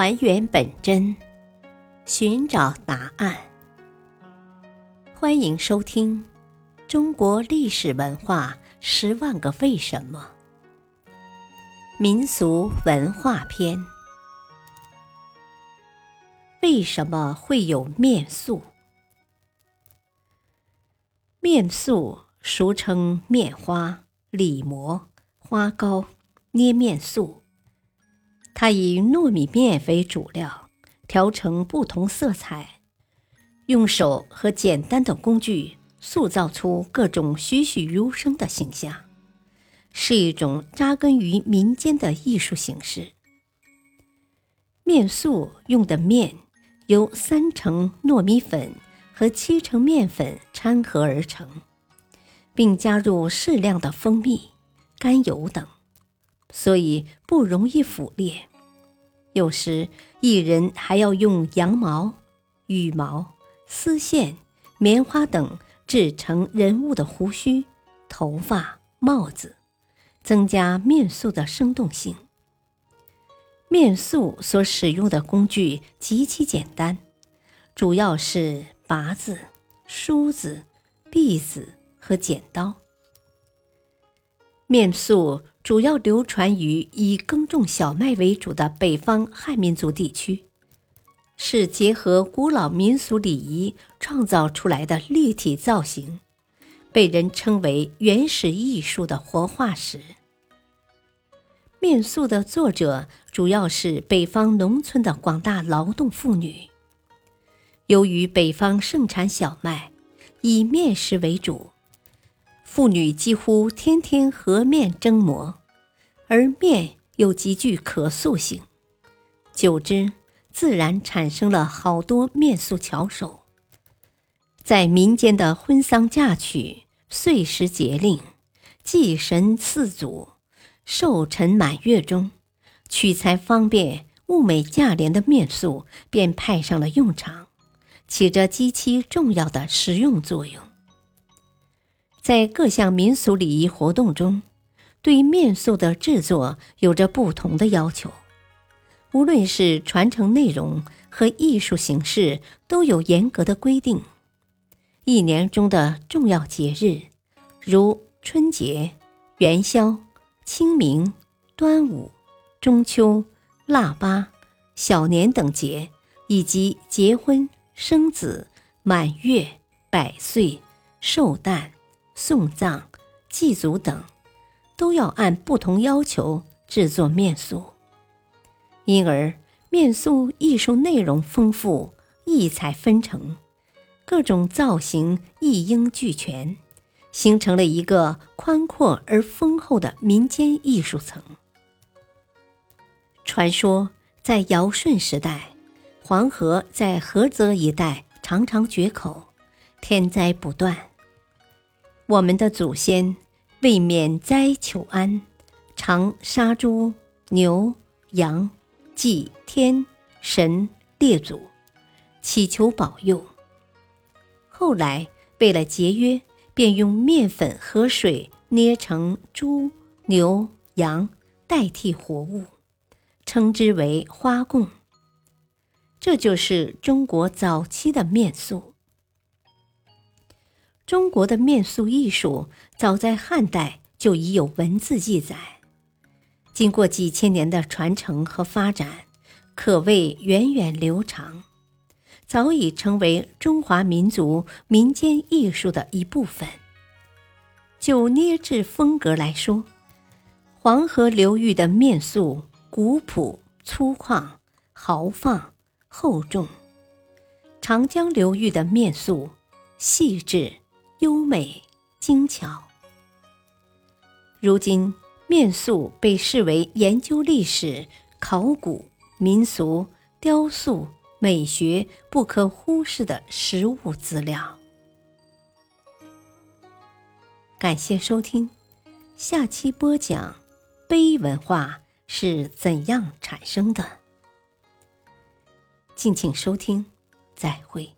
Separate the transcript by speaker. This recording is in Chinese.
Speaker 1: 还原本真，寻找答案。欢迎收听《中国历史文化十万个为什么》民俗文化篇。为什么会有面塑？面塑俗称面花、里模、花糕、捏面塑。它以糯米面为主料，调成不同色彩，用手和简单的工具塑造出各种栩栩如生的形象，是一种扎根于民间的艺术形式。面塑用的面由三成糯米粉和七成面粉掺合而成，并加入适量的蜂蜜、甘油等，所以不容易腐裂。有时，艺人还要用羊毛、羽毛、丝线、棉花等制成人物的胡须、头发、帽子，增加面塑的生动性。面塑所使用的工具极其简单，主要是拔子、梳子、篦子和剪刀。面塑。主要流传于以耕种小麦为主的北方汉民族地区，是结合古老民俗礼仪创造出来的立体造型，被人称为原始艺术的活化石。面塑的作者主要是北方农村的广大劳动妇女。由于北方盛产小麦，以面食为主。妇女几乎天天和面蒸馍，而面又极具可塑性，久之自然产生了好多面塑巧手。在民间的婚丧嫁娶、岁时节令、祭神祀祖、寿辰满月中，取材方便、物美价廉的面塑便派上了用场，起着极其重要的实用作用。在各项民俗礼仪活动中，对面塑的制作有着不同的要求。无论是传承内容和艺术形式，都有严格的规定。一年中的重要节日，如春节、元宵、清明、端午、中秋、腊八、小年等节，以及结婚、生子、满月、百岁、寿诞。送葬、祭祖等，都要按不同要求制作面塑，因而面塑艺术内容丰富，异彩纷呈，各种造型一应俱全，形成了一个宽阔而丰厚的民间艺术层。传说在尧舜时代，黄河在菏泽一带常常决口，天灾不断。我们的祖先为免灾求安，常杀猪、牛、羊，祭天神列祖，祈求保佑。后来为了节约，便用面粉和水捏成猪、牛、羊代替活物，称之为花供。这就是中国早期的面塑。中国的面塑艺术早在汉代就已有文字记载，经过几千年的传承和发展，可谓源远流长，早已成为中华民族民间艺术的一部分。就捏制风格来说，黄河流域的面塑古朴粗犷、豪放厚重；长江流域的面塑细致。优美精巧。如今，面塑被视为研究历史、考古、民俗、雕塑、美学不可忽视的实物资料。感谢收听，下期播讲碑文化是怎样产生的。敬请收听，再会。